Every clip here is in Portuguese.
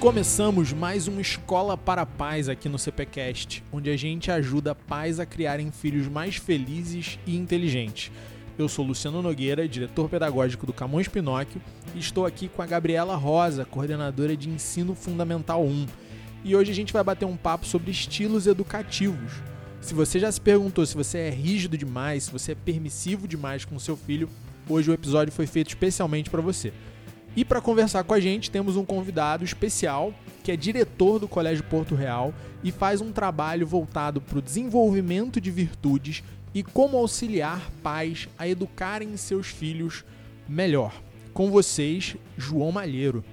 Começamos mais uma Escola para Pais aqui no CPCast, onde a gente ajuda pais a criarem filhos mais felizes e inteligentes. Eu sou Luciano Nogueira, diretor pedagógico do Camões Pinóquio, e estou aqui com a Gabriela Rosa, coordenadora de Ensino Fundamental 1. E hoje a gente vai bater um papo sobre estilos educativos. Se você já se perguntou se você é rígido demais, se você é permissivo demais com seu filho, hoje o episódio foi feito especialmente para você. E para conversar com a gente, temos um convidado especial, que é diretor do Colégio Porto Real e faz um trabalho voltado para o desenvolvimento de virtudes e como auxiliar pais a educarem seus filhos melhor. Com vocês, João Malheiro.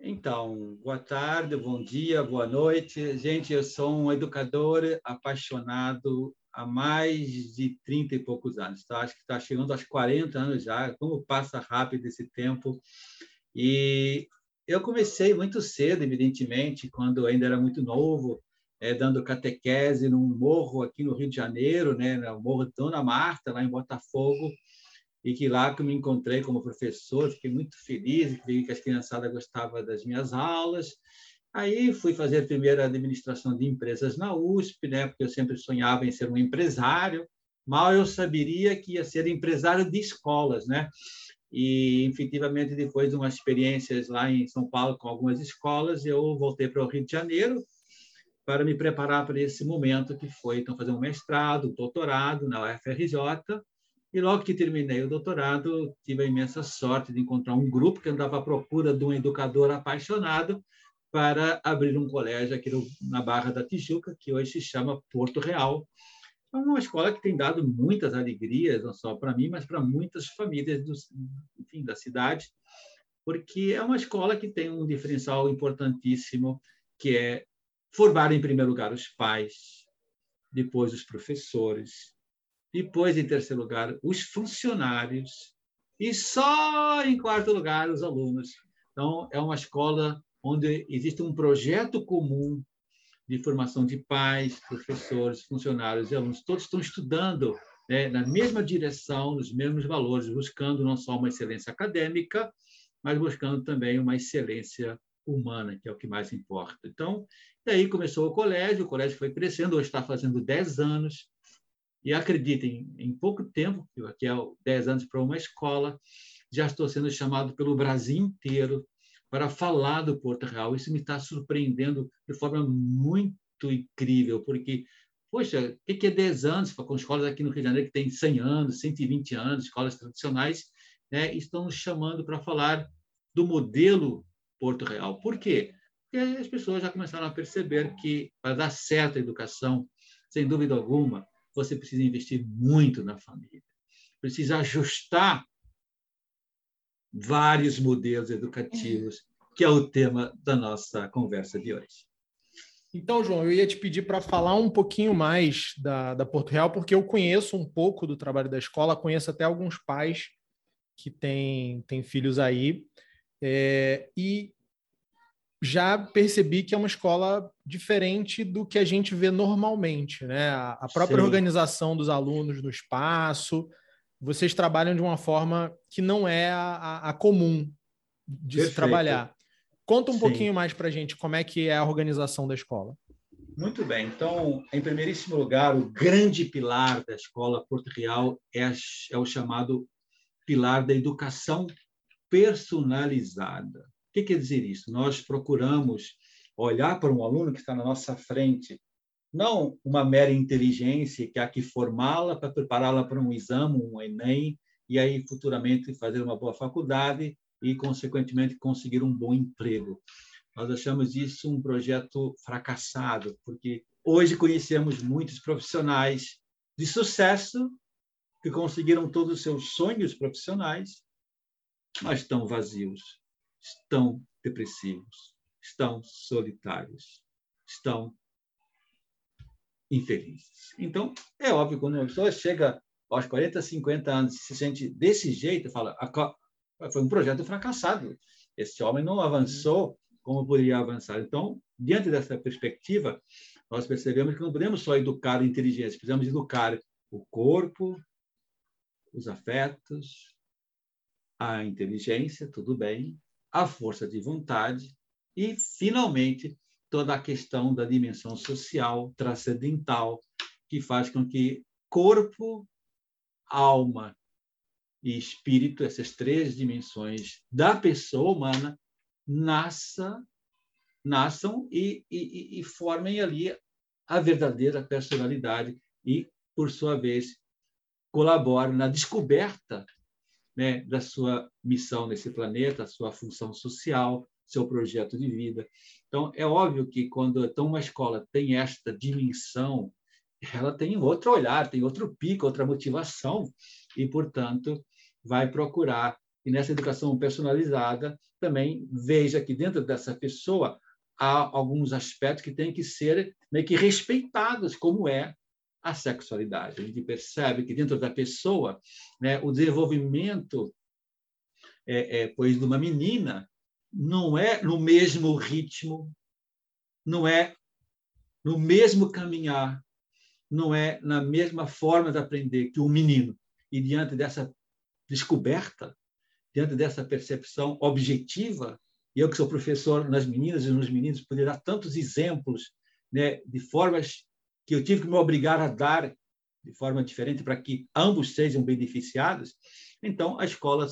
Então, boa tarde, bom dia, boa noite. Gente, eu sou um educador apaixonado há mais de 30 e poucos anos. Tá? Acho que está chegando aos 40 anos já. Como passa rápido esse tempo. E eu comecei muito cedo, evidentemente, quando ainda era muito novo, é, dando catequese num morro aqui no Rio de Janeiro, né, no Morro Dona Marta, lá em Botafogo, e que lá que eu me encontrei como professor, fiquei muito feliz, vi que as criançadas gostavam das minhas aulas, Aí fui fazer a primeira administração de empresas na USP, né, porque eu sempre sonhava em ser um empresário. Mal eu saberia que ia ser empresário de escolas, né? E efetivamente depois de umas experiências lá em São Paulo com algumas escolas, eu voltei para o Rio de Janeiro para me preparar para esse momento que foi então fazer um mestrado, um doutorado na UFRJ. E logo que terminei o doutorado, tive a imensa sorte de encontrar um grupo que andava à procura de um educador apaixonado para abrir um colégio aqui no, na Barra da Tijuca, que hoje se chama Porto Real. É uma escola que tem dado muitas alegrias, não só para mim, mas para muitas famílias do, enfim, da cidade, porque é uma escola que tem um diferencial importantíssimo, que é formar, em primeiro lugar, os pais, depois os professores, depois, em terceiro lugar, os funcionários, e só em quarto lugar, os alunos. Então, é uma escola onde existe um projeto comum de formação de pais, professores, funcionários e alunos. Todos estão estudando né, na mesma direção, nos mesmos valores, buscando não só uma excelência acadêmica, mas buscando também uma excelência humana, que é o que mais importa. Então, daí começou o colégio, o colégio foi crescendo, hoje está fazendo 10 anos, e acreditem, em pouco tempo, que é 10 anos para uma escola, já estou sendo chamado pelo Brasil inteiro para falar do Porto Real. Isso me está surpreendendo de forma muito incrível, porque, poxa, o que é 10 anos com escolas aqui no Rio de Janeiro que tem 100 anos, 120 anos, escolas tradicionais, né, estão nos chamando para falar do modelo Porto Real. Por quê? Porque as pessoas já começaram a perceber que, para dar certa educação, sem dúvida alguma, você precisa investir muito na família. Precisa ajustar vários modelos educativos, que é o tema da nossa conversa de hoje. Então, João, eu ia te pedir para falar um pouquinho mais da, da Porto Real, porque eu conheço um pouco do trabalho da escola, conheço até alguns pais que têm, têm filhos aí, é, e já percebi que é uma escola diferente do que a gente vê normalmente, né? A, a própria Sim. organização dos alunos no espaço, vocês trabalham de uma forma que não é a, a comum de Perfeito. se trabalhar. Conta um Sim. pouquinho mais para a gente como é que é a organização da escola. Muito bem. Então, em primeiríssimo lugar, o grande pilar da escola Porto Real é, é o chamado pilar da educação personalizada. O que quer dizer isso? Nós procuramos olhar para um aluno que está na nossa frente não uma mera inteligência que há que formá-la para prepará-la para um exame, um Enem, e aí futuramente fazer uma boa faculdade e, consequentemente, conseguir um bom emprego. Nós achamos isso um projeto fracassado, porque hoje conhecemos muitos profissionais de sucesso que conseguiram todos os seus sonhos profissionais, mas estão vazios, estão depressivos, estão solitários, estão infelizes. Então, é óbvio, quando uma pessoa chega aos 40, 50 anos e se sente desse jeito, fala, foi um projeto fracassado. Esse homem não avançou como poderia avançar. Então, diante dessa perspectiva, nós percebemos que não podemos só educar a inteligência, precisamos educar o corpo, os afetos, a inteligência, tudo bem, a força de vontade e, finalmente, toda a questão da dimensão social, transcendental, que faz com que corpo, alma e espírito, essas três dimensões da pessoa humana, nasça, nasçam e, e, e formem ali a verdadeira personalidade e, por sua vez, colaborem na descoberta né, da sua missão nesse planeta, sua função social, seu projeto de vida. Então, é óbvio que quando então, uma escola tem esta dimensão, ela tem outro olhar, tem outro pico, outra motivação, e, portanto, vai procurar. E nessa educação personalizada, também veja que dentro dessa pessoa há alguns aspectos que têm que ser meio que respeitados, como é a sexualidade. A gente percebe que dentro da pessoa, né, o desenvolvimento, é, é, pois, de uma menina não é no mesmo ritmo, não é no mesmo caminhar, não é na mesma forma de aprender que um menino. E diante dessa descoberta, diante dessa percepção objetiva, eu que sou professor nas meninas e nos meninos, poderia dar tantos exemplos né, de formas que eu tive que me obrigar a dar de forma diferente para que ambos sejam beneficiados. Então, a escola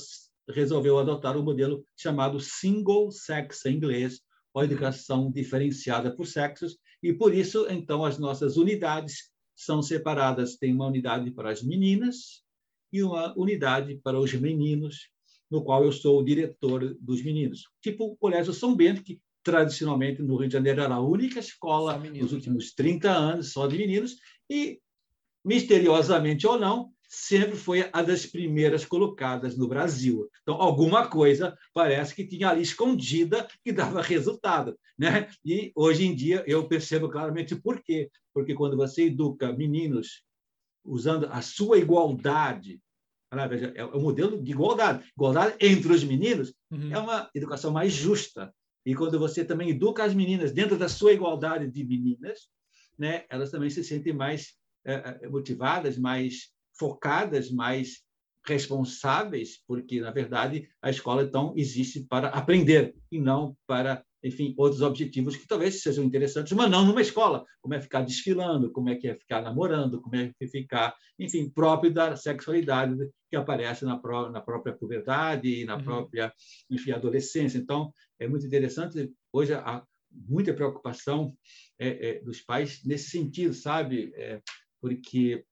resolveu adotar um modelo chamado single sex em inglês, ou educação diferenciada por sexos, e por isso, então, as nossas unidades são separadas. Tem uma unidade para as meninas e uma unidade para os meninos, no qual eu sou o diretor dos meninos. Tipo o Colégio São Bento, que tradicionalmente no Rio de Janeiro era a única escola nos últimos 30 anos só de meninos, e, misteriosamente ou não, sempre foi a das primeiras colocadas no Brasil. Então, alguma coisa parece que tinha ali escondida que dava resultado. Né? E, hoje em dia, eu percebo claramente por quê. Porque quando você educa meninos usando a sua igualdade, é o modelo de igualdade. Igualdade entre os meninos uhum. é uma educação mais justa. E quando você também educa as meninas dentro da sua igualdade de meninas, né, elas também se sentem mais é, motivadas, mais focadas, mais responsáveis, porque, na verdade, a escola, então, existe para aprender e não para, enfim, outros objetivos que talvez sejam interessantes, mas não numa escola, como é ficar desfilando, como é que é ficar namorando, como é que é ficar, enfim, próprio da sexualidade que aparece na, pró na própria puberdade e na uhum. própria, enfim, adolescência. Então, é muito interessante. Hoje há muita preocupação é, é, dos pais nesse sentido, sabe? É, porque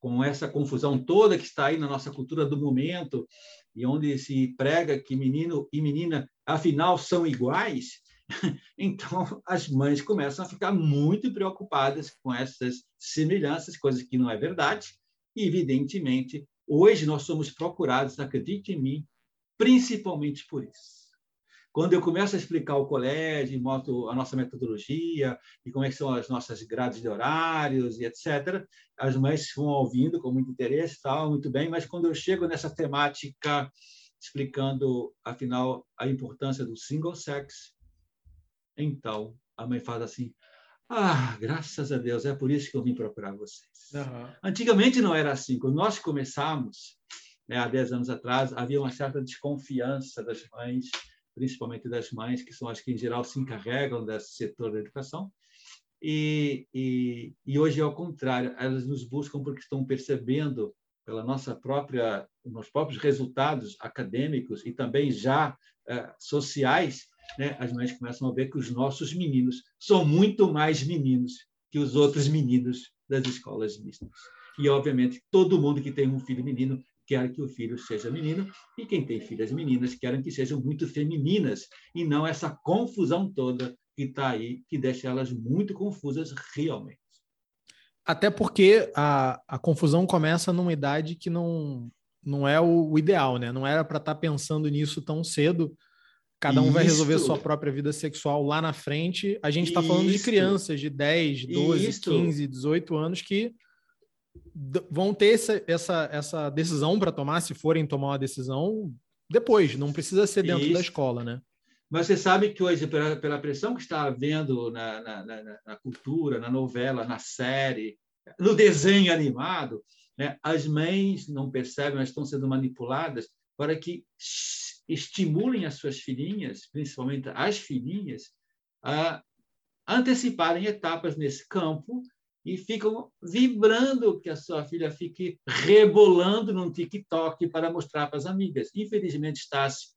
com essa confusão toda que está aí na nossa cultura do momento, e onde se prega que menino e menina, afinal, são iguais, então as mães começam a ficar muito preocupadas com essas semelhanças, coisas que não é verdade, e, evidentemente, hoje nós somos procurados, acredite em mim, principalmente por isso. Quando eu começo a explicar o colégio, mostro a nossa metodologia e como é são as nossas grades de horários e etc., as mães vão ouvindo com muito interesse, tal, muito bem, mas quando eu chego nessa temática explicando, afinal, a importância do single sex, então a mãe fala assim: ah, graças a Deus, é por isso que eu vim procurar vocês. Uhum. Antigamente não era assim. Quando nós começamos, né, há 10 anos atrás, havia uma certa desconfiança das mães principalmente das mães, que são as que, em geral, se encarregam desse setor da educação. E, e, e hoje é ao contrário, elas nos buscam porque estão percebendo pela nossa própria, nos próprios resultados acadêmicos e também já eh, sociais, né, as mães começam a ver que os nossos meninos são muito mais meninos que os outros meninos das escolas mistas. E, obviamente, todo mundo que tem um filho menino quer que o filho seja menino, e quem tem filhas meninas querem que sejam muito femininas, e não essa confusão toda que está aí, que deixa elas muito confusas realmente. Até porque a, a confusão começa numa idade que não, não é o, o ideal, né? Não era para estar tá pensando nisso tão cedo. Cada um Isso. vai resolver sua própria vida sexual lá na frente. A gente está falando de crianças de 10, 12, Isso. 15, 18 anos que vão ter essa, essa, essa decisão para tomar, se forem tomar uma decisão, depois, não precisa ser dentro Isso. da escola, né? Mas você sabe que hoje, pela, pela pressão que está havendo na, na, na, na, cultura, na novela, na série, no desenho animado, né, as mães não percebem, mas estão sendo manipuladas para que estimulem as suas filhinhas, principalmente as filhinhas, a anteciparem etapas nesse campo e ficam vibrando que a sua filha fique rebolando num TikTok para mostrar para as amigas. Infelizmente está assim.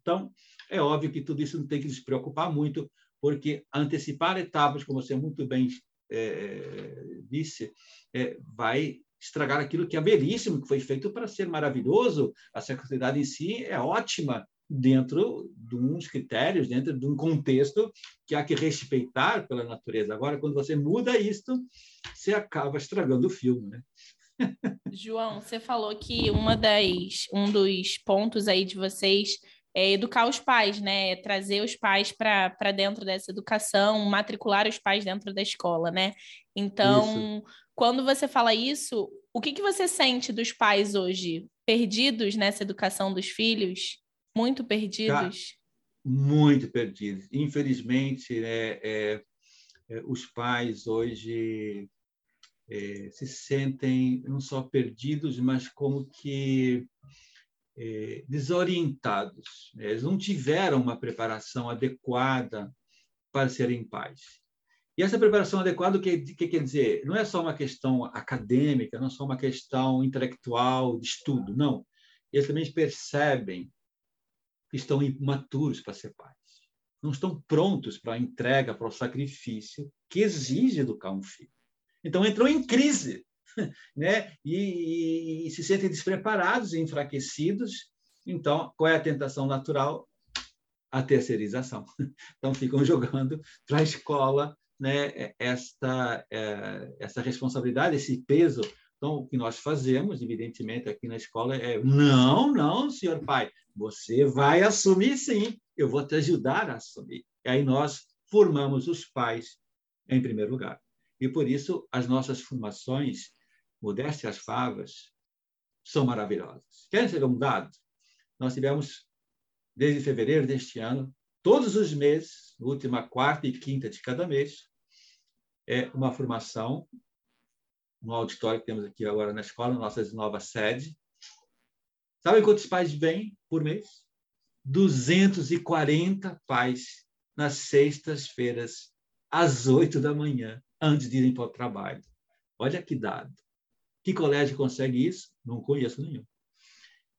Então, é óbvio que tudo isso não tem que se preocupar muito, porque antecipar etapas, como você muito bem é, disse, é, vai estragar aquilo que é belíssimo, que foi feito para ser maravilhoso. A sexualidade em si é ótima dentro de uns critérios, dentro de um contexto que há que respeitar pela natureza. Agora, quando você muda isto, você acaba estragando o filme, né? João, você falou que uma das, um dos pontos aí de vocês é educar os pais, né? É trazer os pais para dentro dessa educação, matricular os pais dentro da escola, né? Então, isso. quando você fala isso, o que, que você sente dos pais hoje? Perdidos nessa educação dos filhos? Muito perdidos? muito perdidos. Infelizmente, é, é, é, os pais hoje é, se sentem não só perdidos, mas como que é, desorientados. Eles não tiveram uma preparação adequada para serem pais. E essa preparação adequada, o que, que, quer dizer? Não é só uma questão acadêmica, não é só uma questão intelectual de estudo, não. Eles também percebem estão imaturos para ser pais. Não estão prontos para a entrega, para o sacrifício que exige educar um filho. Então, entrou em crise né? E, e, e, se sentem despreparados enfraquecidos. Então, qual é a tentação natural? A terceirização. Então, ficam jogando para a escola né, esta, é, essa responsabilidade, esse peso. Então, o que nós fazemos, evidentemente, aqui na escola é: não, não, senhor pai, você vai assumir sim, eu vou te ajudar a assumir. E aí nós formamos os pais em primeiro lugar. E por isso as nossas formações modéstia às favas, são maravilhosas. Querem ser um dado? Nós tivemos, desde fevereiro deste ano, todos os meses, última quarta e quinta de cada mês, é uma formação no auditório que temos aqui agora na escola, nossa nova sede. Sabe quantos pais vêm por mês? 240 pais nas sextas-feiras, às oito da manhã, antes de irem para o trabalho. Olha que dado. Que colégio consegue isso? Não conheço nenhum.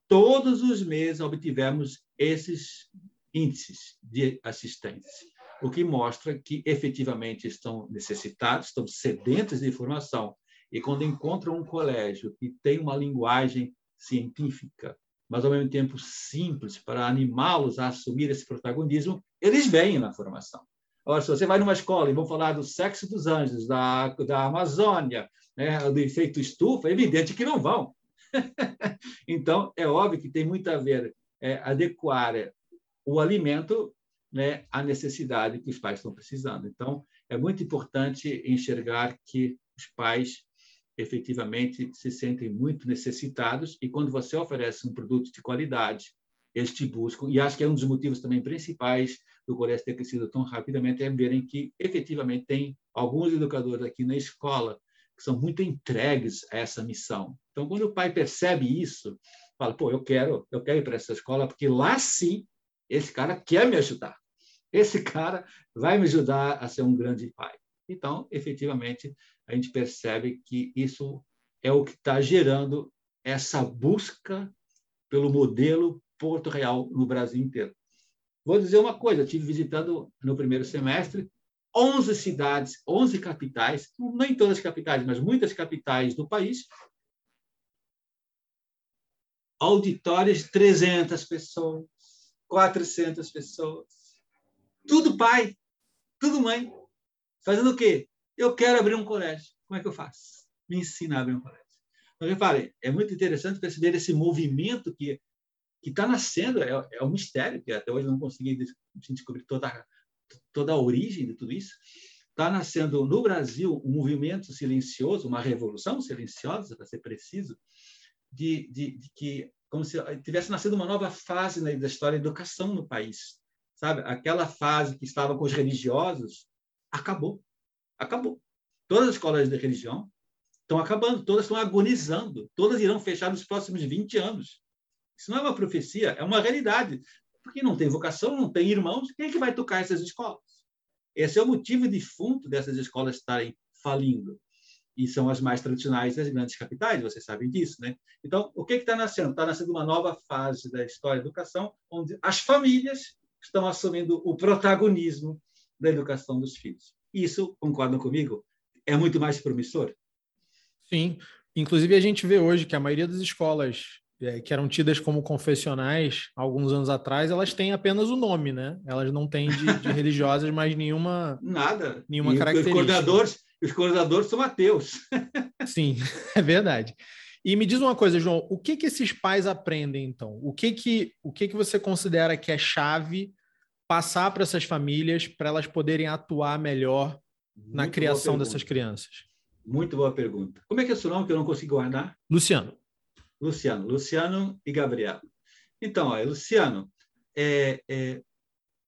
Todos os meses obtivemos esses índices de assistência, o que mostra que efetivamente estão necessitados, estão sedentos de informação. E quando encontram um colégio que tem uma linguagem científica, mas ao mesmo tempo simples para animá-los a assumir esse protagonismo, eles vêm na formação. Agora, se você vai numa escola e vão falar do sexo dos anjos, da, da Amazônia, né, do efeito estufa, é evidente que não vão. então, é óbvio que tem muito a ver é, adequar o alimento né, à necessidade que os pais estão precisando. Então, é muito importante enxergar que os pais efetivamente se sentem muito necessitados e quando você oferece um produto de qualidade, eles te buscam. E acho que é um dos motivos também principais do colégio ter crescido tão rapidamente é verem que efetivamente tem alguns educadores aqui na escola que são muito entregues a essa missão. Então, quando o pai percebe isso, fala: pô, eu quero, eu quero ir para essa escola porque lá sim esse cara quer me ajudar. Esse cara vai me ajudar a ser um grande pai. Então, efetivamente, a gente percebe que isso é o que está gerando essa busca pelo modelo Porto Real no Brasil inteiro. Vou dizer uma coisa, estive visitando no primeiro semestre 11 cidades, 11 capitais, nem todas as capitais, mas muitas capitais do país, auditórios de 300 pessoas, 400 pessoas, tudo pai, tudo mãe, fazendo o quê? Eu quero abrir um colégio. Como é que eu faço? Me ensina a abrir um colégio. Então, repare, é muito interessante perceber esse movimento que que está nascendo, é, é um mistério, que até hoje não consegui descobrir toda toda a origem de tudo isso, está nascendo no Brasil um movimento silencioso, uma revolução silenciosa, para ser preciso, de, de, de que como se tivesse nascido uma nova fase da história da educação no país, sabe? Aquela fase que estava com os religiosos acabou, acabou. Todas as escolas de religião estão acabando, todas estão agonizando, todas irão fechar nos próximos 20 anos. Isso não é uma profecia, é uma realidade. Porque não tem vocação, não tem irmãos, quem é que vai tocar essas escolas? Esse é o motivo de fundo dessas escolas estarem falindo. E são as mais tradicionais das grandes capitais, vocês sabem disso, né? Então, o que está nascendo? Está nascendo uma nova fase da história da educação, onde as famílias estão assumindo o protagonismo da educação dos filhos. Isso, concordam comigo, é muito mais promissor? Sim. Inclusive, a gente vê hoje que a maioria das escolas é, que eram tidas como confessionais alguns anos atrás, elas têm apenas o nome, né? Elas não têm de, de religiosas mais nenhuma nada, nenhuma e característica. Os coordenadores, os coordenadores são ateus. Sim, é verdade. E me diz uma coisa, João, o que que esses pais aprendem então? O que que o que que você considera que é chave passar para essas famílias para elas poderem atuar melhor Muito na criação dessas crianças? Muito boa pergunta. Como é que é o seu nome que eu não consigo guardar? Luciano. Luciano, Luciano e Gabriel. Então, ó, Luciano, é, é,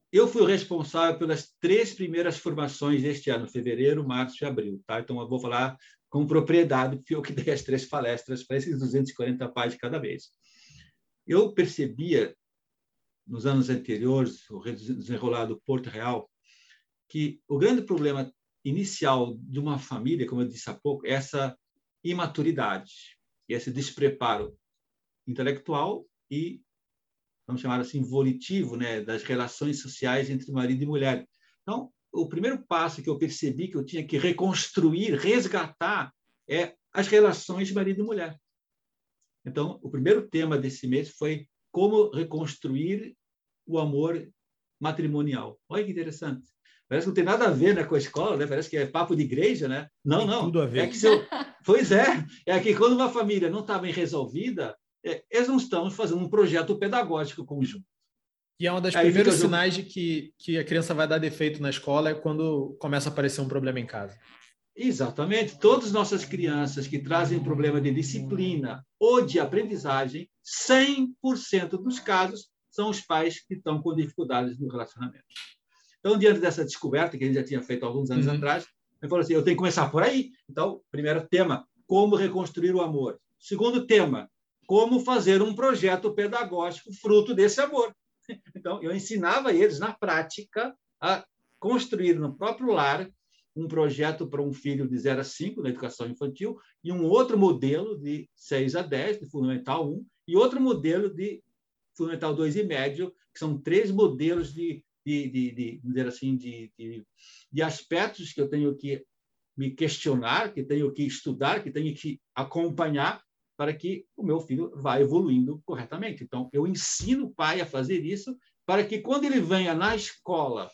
eu fui o responsável pelas três primeiras formações deste ano, fevereiro, março e abril. Tá? Então, eu vou falar com propriedade, porque eu que dei as três palestras para esses 240 pais de cada vez. Eu percebia, nos anos anteriores, o desenrolado Porto Real, que o grande problema inicial de uma família, como eu disse há pouco, é essa imaturidade esse despreparo intelectual e, vamos chamar assim, volitivo, né, das relações sociais entre marido e mulher. Então, o primeiro passo que eu percebi que eu tinha que reconstruir, resgatar, é as relações marido e mulher. Então, o primeiro tema desse mês foi como reconstruir o amor matrimonial. Olha que interessante. Parece que não tem nada a ver né, com a escola, né? parece que é papo de igreja, né? Não, tem não. Tudo a ver. É que se eu... Pois é, é que quando uma família não está bem resolvida, é, eles não estão fazendo um projeto pedagógico conjunto. E é um dos primeiros sinais de que, que a criança vai dar defeito na escola é quando começa a aparecer um problema em casa. Exatamente. Todas as nossas crianças que trazem problema de disciplina ou de aprendizagem, 100% dos casos são os pais que estão com dificuldades no relacionamento. Então, diante dessa descoberta que a gente já tinha feito alguns anos uhum. atrás, ele falou assim: eu tenho que começar por aí. Então, primeiro tema, como reconstruir o amor. Segundo tema, como fazer um projeto pedagógico fruto desse amor. Então, eu ensinava eles na prática a construir no próprio lar um projeto para um filho de 0 a 5 na educação infantil e um outro modelo de 6 a 10, de Fundamental 1, e outro modelo de Fundamental 2 e médio, que são três modelos de de, de, de assim, de, de, de aspectos que eu tenho que me questionar, que tenho que estudar, que tenho que acompanhar para que o meu filho vá evoluindo corretamente. Então, eu ensino o pai a fazer isso para que quando ele venha na escola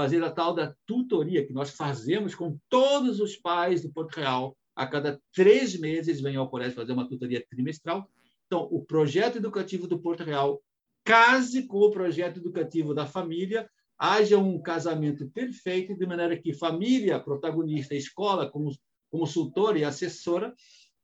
fazer a tal da tutoria que nós fazemos com todos os pais do Porto Real, a cada três meses vem ao colégio fazer uma tutoria trimestral. Então, o projeto educativo do Porto Real case com o projeto educativo da família, haja um casamento perfeito, de maneira que família, protagonista, escola, como consultora e assessora,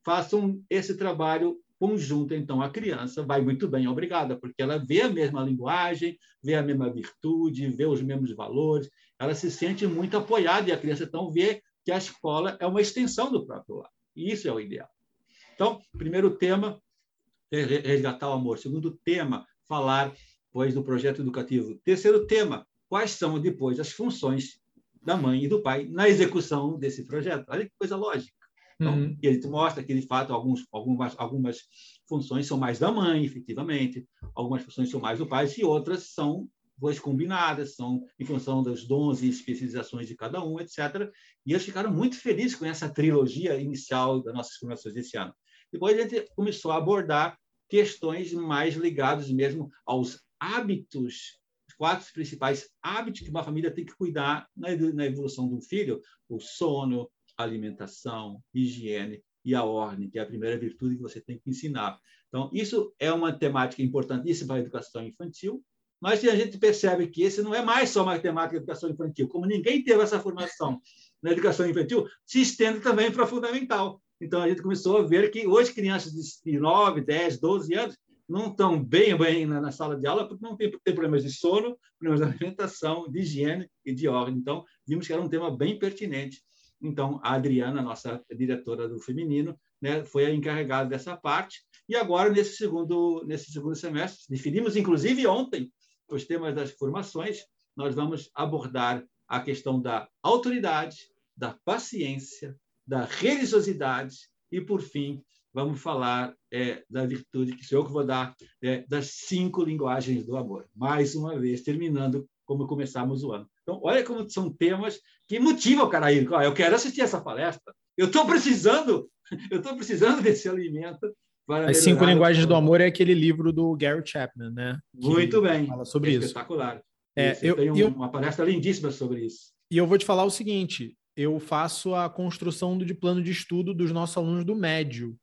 façam esse trabalho conjunto. Então, a criança vai muito bem, obrigada, porque ela vê a mesma linguagem, vê a mesma virtude, vê os mesmos valores, ela se sente muito apoiada e a criança, então, vê que a escola é uma extensão do próprio lar. E isso é o ideal. Então, primeiro tema, resgatar o amor. Segundo tema, falar, pois, do projeto educativo. Terceiro tema, quais são depois as funções da mãe e do pai na execução desse projeto? Olha que coisa lógica. Então, uhum. Ele mostra que, de fato, alguns, algumas, algumas funções são mais da mãe, efetivamente, algumas funções são mais do pai, e outras são pois combinadas, são em função dos dons e especializações de cada um, etc. E eles ficaram muito felizes com essa trilogia inicial das nossas comemorações desse ano. Depois a gente começou a abordar questões mais ligadas mesmo aos hábitos, os quatro principais hábitos que uma família tem que cuidar na evolução do filho: o sono, alimentação, higiene e a ordem, que é a primeira virtude que você tem que ensinar. Então, isso é uma temática importantíssima para a educação infantil, mas a gente percebe que esse não é mais só uma temática de educação infantil. Como ninguém teve essa formação na educação infantil, se estende também para a fundamental. Então, a gente começou a ver que hoje crianças de 9, 10, 12 anos não estão bem, bem na, na sala de aula porque não tem, tem, problemas de sono, problemas de alimentação, de higiene e de ordem. Então, vimos que era um tema bem pertinente. Então, a Adriana, nossa diretora do feminino, né, foi encarregado dessa parte. E agora, nesse segundo, nesse segundo semestre, definimos, inclusive ontem, os temas das formações, nós vamos abordar a questão da autoridade, da paciência, da religiosidade e, por fim, vamos falar é, da virtude, que sou eu que vou dar, é, das cinco linguagens do amor. Mais uma vez, terminando como começamos o ano. Então, olha como são temas que motivam o cara a ir. Eu quero assistir essa palestra. Eu estou precisando, eu estou precisando desse alimento. As cinco linguagens do amor é aquele livro do Gary Chapman, né? Muito bem. Fala sobre é isso. Espetacular. É, eu, eu, uma palestra lindíssima sobre isso. E eu vou te falar o seguinte: eu faço a construção do de plano de estudo dos nossos alunos do médio.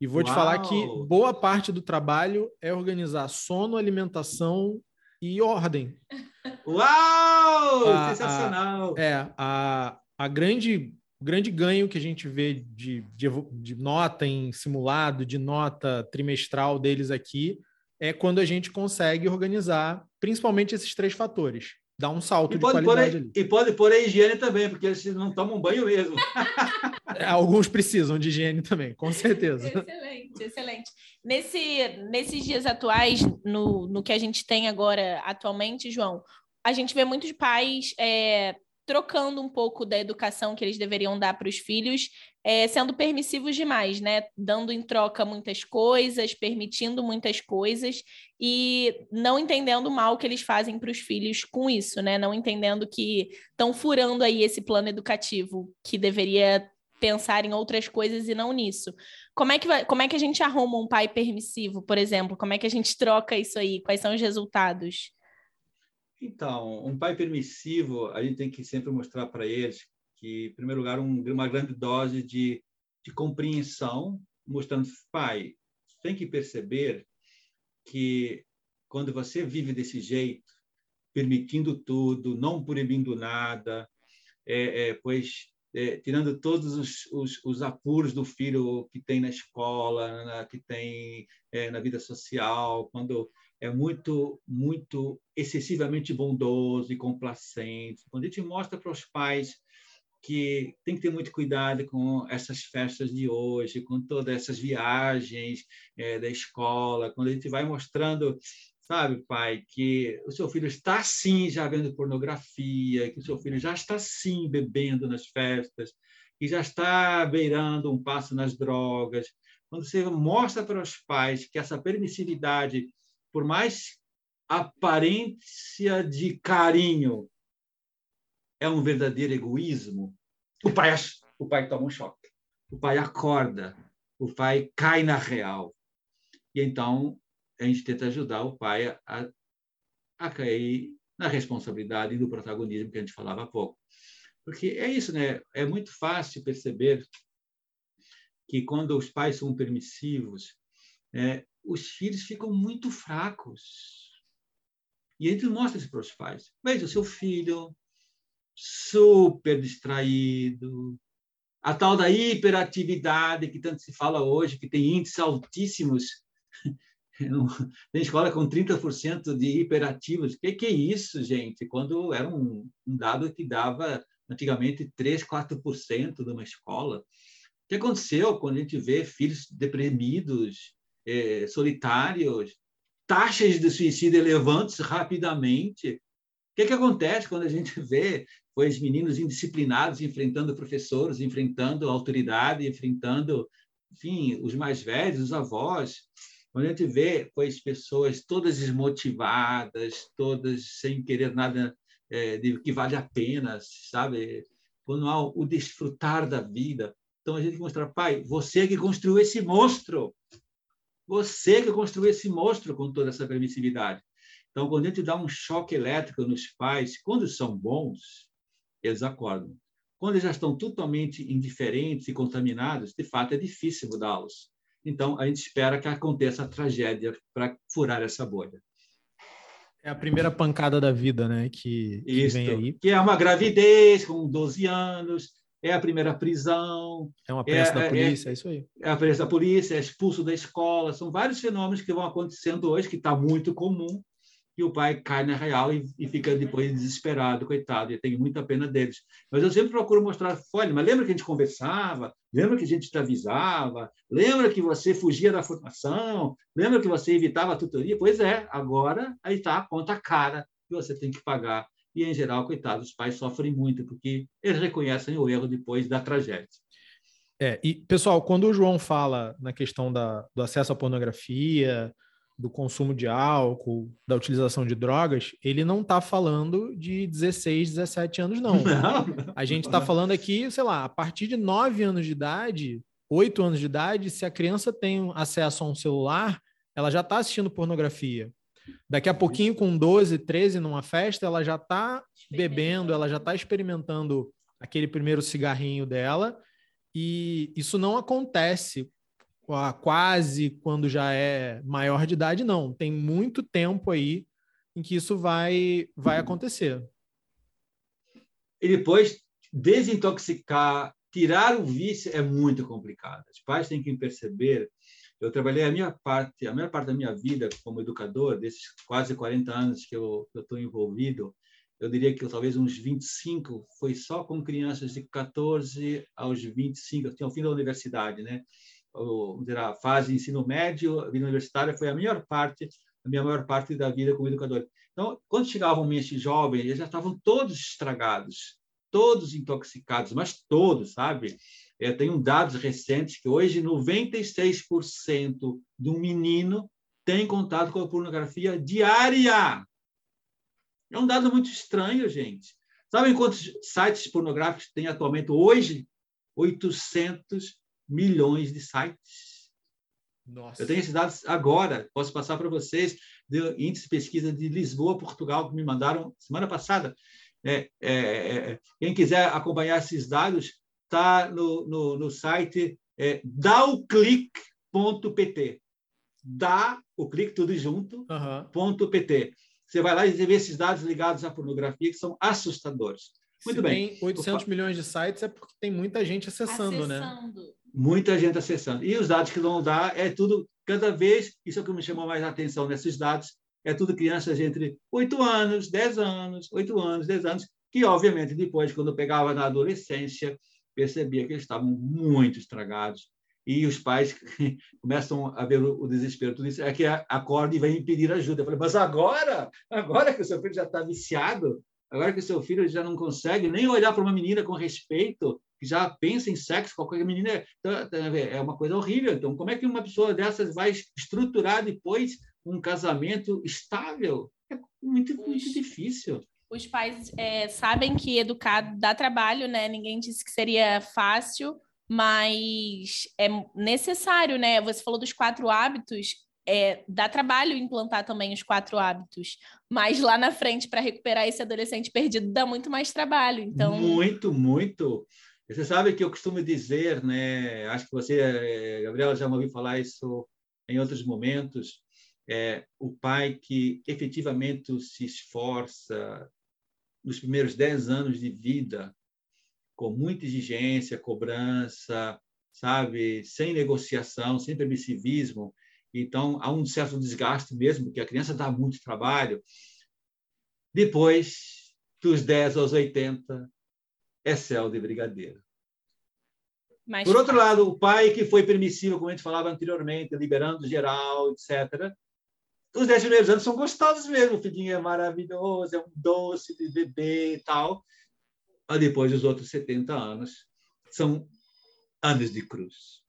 E vou Uau. te falar que boa parte do trabalho é organizar sono, alimentação e ordem. Uau! A, sensacional! A, é, a, a grande, o grande ganho que a gente vê de, de, de nota em simulado, de nota trimestral deles aqui, é quando a gente consegue organizar principalmente esses três fatores. Dá um salto e de qualidade ali. E pode pôr a higiene também, porque eles não tomam banho mesmo. É, alguns precisam de higiene também, com certeza. Excelente, excelente. Nesse, nesses dias atuais, no, no que a gente tem agora atualmente, João, a gente vê muitos pais é, trocando um pouco da educação que eles deveriam dar para os filhos, é, sendo permissivos demais, né? Dando em troca muitas coisas, permitindo muitas coisas e não entendendo o mal que eles fazem para os filhos com isso, né? Não entendendo que estão furando aí esse plano educativo que deveria pensar em outras coisas e não nisso. Como é que, vai, como é que a gente arruma um pai permissivo, por exemplo? Como é que a gente troca isso aí? Quais são os resultados? Então, um pai permissivo, a gente tem que sempre mostrar para eles que, em primeiro lugar, um, uma grande dose de, de compreensão, mostrando, pai, tem que perceber que quando você vive desse jeito, permitindo tudo, não proibindo nada, é, é, pois é, tirando todos os, os, os, apuros do filho que tem na escola, na, que tem é, na vida social, quando é muito, muito excessivamente bondoso e complacente. Quando a gente mostra para os pais que tem que ter muito cuidado com essas festas de hoje, com todas essas viagens é, da escola, quando a gente vai mostrando, sabe, pai, que o seu filho está sim já vendo pornografia, que o seu filho já está sim bebendo nas festas, que já está beirando um passo nas drogas. Quando você mostra para os pais que essa permissividade por mais aparência de carinho, é um verdadeiro egoísmo, o pai, o pai toma um choque. O pai acorda, o pai cai na real. E então a gente tenta ajudar o pai a, a cair na responsabilidade e no protagonismo que a gente falava há pouco. Porque é isso, né? É muito fácil perceber que quando os pais são permissivos, é, os filhos ficam muito fracos. E a gente mostra isso para os pais. Veja, o seu filho super distraído, a tal da hiperatividade que tanto se fala hoje, que tem índices altíssimos. Tem escola com 30% de hiperativos. O que, que é isso, gente? Quando era um, um dado que dava antigamente 3, 4% de uma escola. O que aconteceu quando a gente vê filhos deprimidos, é, solitários, taxas de suicídio elevantes rapidamente. O que, que acontece quando a gente vê pois, meninos indisciplinados enfrentando professores, enfrentando autoridade, enfrentando, enfim, os mais velhos, os avós? Quando a gente vê, pois, pessoas todas desmotivadas, todas sem querer nada é, de que vale a pena, sabe? Quando há o desfrutar da vida. Então a gente mostra, pai, você que construiu esse monstro, você que construiu esse monstro com toda essa permissividade. Então, quando a gente dá um choque elétrico nos pais, quando são bons, eles acordam. Quando eles já estão totalmente indiferentes e contaminados, de fato é difícil mudá-los. Então, a gente espera que aconteça a tragédia para furar essa bolha. É a primeira pancada da vida, né? Que, que Isso, vem aí. Que é uma gravidez com 12 anos, é a primeira prisão. É uma peça é, da é, polícia, é, é, isso aí. É a peça da polícia, é expulso da escola. São vários fenômenos que vão acontecendo hoje, que está muito comum. que o pai cai na real e, e, fica depois desesperado, coitado, e eu tenho muita pena deles. Mas eu sempre procuro mostrar, olha, mas lembra que a gente conversava? Lembra que a gente te avisava? Lembra que você fugia da formação? Lembra que você evitava a tutoria? Pois é, agora aí está a conta cara que você tem que pagar. E, em geral, coitado, os pais sofrem muito, porque eles reconhecem o erro depois da tragédia. É, e, pessoal, quando o João fala na questão da, do acesso à pornografia, do consumo de álcool, da utilização de drogas, ele não está falando de 16, 17 anos, não. não a gente está falando aqui, sei lá, a partir de 9 anos de idade, 8 anos de idade, se a criança tem acesso a um celular, ela já está assistindo pornografia. Daqui a pouquinho, com 12, 13, numa festa, ela já está bebendo, ela já está experimentando aquele primeiro cigarrinho dela, e isso não acontece quase quando já é maior de idade, não. Tem muito tempo aí em que isso vai, vai acontecer. E depois, desintoxicar, tirar o vício é muito complicado. Os pais têm que perceber. Eu trabalhei a minha parte, a maior parte da minha vida como educador, desses quase 40 anos que eu estou envolvido, eu diria que talvez uns 25 foi só com crianças de 14 aos 25, até o fim da universidade, né? a fase de ensino médio, a vida universitária foi a melhor parte, a minha maior parte da vida como educador. Então, quando chegavam esses jovens, eles já estavam todos estragados, todos intoxicados, mas todos, sabe? Eu tenho dados recentes que hoje 96% do menino tem contato com a pornografia diária. É um dado muito estranho, gente. Sabem quantos sites pornográficos tem atualmente hoje? 800 milhões de sites. Nossa. Eu tenho esses dados agora, posso passar para vocês, do índice de pesquisa de Lisboa, Portugal, que me mandaram semana passada. É, é, é, quem quiser acompanhar esses dados, está no, no, no, site é, dauclick.pt. Dá o clique tudo junto, uhum. ponto .pt. Você vai lá e vê esses dados ligados à pornografia que são assustadores. Muito Se bem. Tem 800 milhões de sites é porque tem muita gente acessando, né? acessando. né? muita gente acessando. E os dados que vão dar é tudo, cada vez, isso é o que me chamou mais a atenção nesses dados, é tudo crianças entre 8 anos, 10 anos, 8 anos, 10 anos, que, obviamente, depois, quando eu pegava na adolescência, percebia que eles estavam muito estragados. E os pais começam a ver o desespero. Tudo isso é que acorda e vem pedir ajuda. Eu falei, mas agora? Agora que o seu filho já está viciado? Agora que o seu filho já não consegue nem olhar para uma menina com respeito, que já pensa em sexo, qualquer menina é, tá, tá, é uma coisa horrível. Então, como é que uma pessoa dessas vai estruturar depois um casamento estável? É muito, muito difícil. Os pais é, sabem que educar dá trabalho, né? Ninguém disse que seria fácil, mas é necessário, né? Você falou dos quatro hábitos, é, dá trabalho implantar também os quatro hábitos, mas lá na frente, para recuperar esse adolescente perdido, dá muito mais trabalho. Então... Muito, muito. Você sabe que eu costumo dizer, né? Acho que você, eh, Gabriela, já me ouviu falar isso em outros momentos. É, o pai que efetivamente se esforça nos primeiros dez anos de vida, com muita exigência, cobrança, sabe, sem negociação, sem permissivismo. Então, há um certo desgaste mesmo, porque a criança dá muito trabalho. Depois, dos 10 aos 80, é céu de brigadeiro. Mas, Por outro lado, o pai que foi permissivo, como a gente falava anteriormente, liberando geral, etc. Os 10 primeiros anos são gostosos mesmo. O filhinho é maravilhoso, é um doce de bebê e tal. Mas depois, os outros 70 anos são anos de cruz.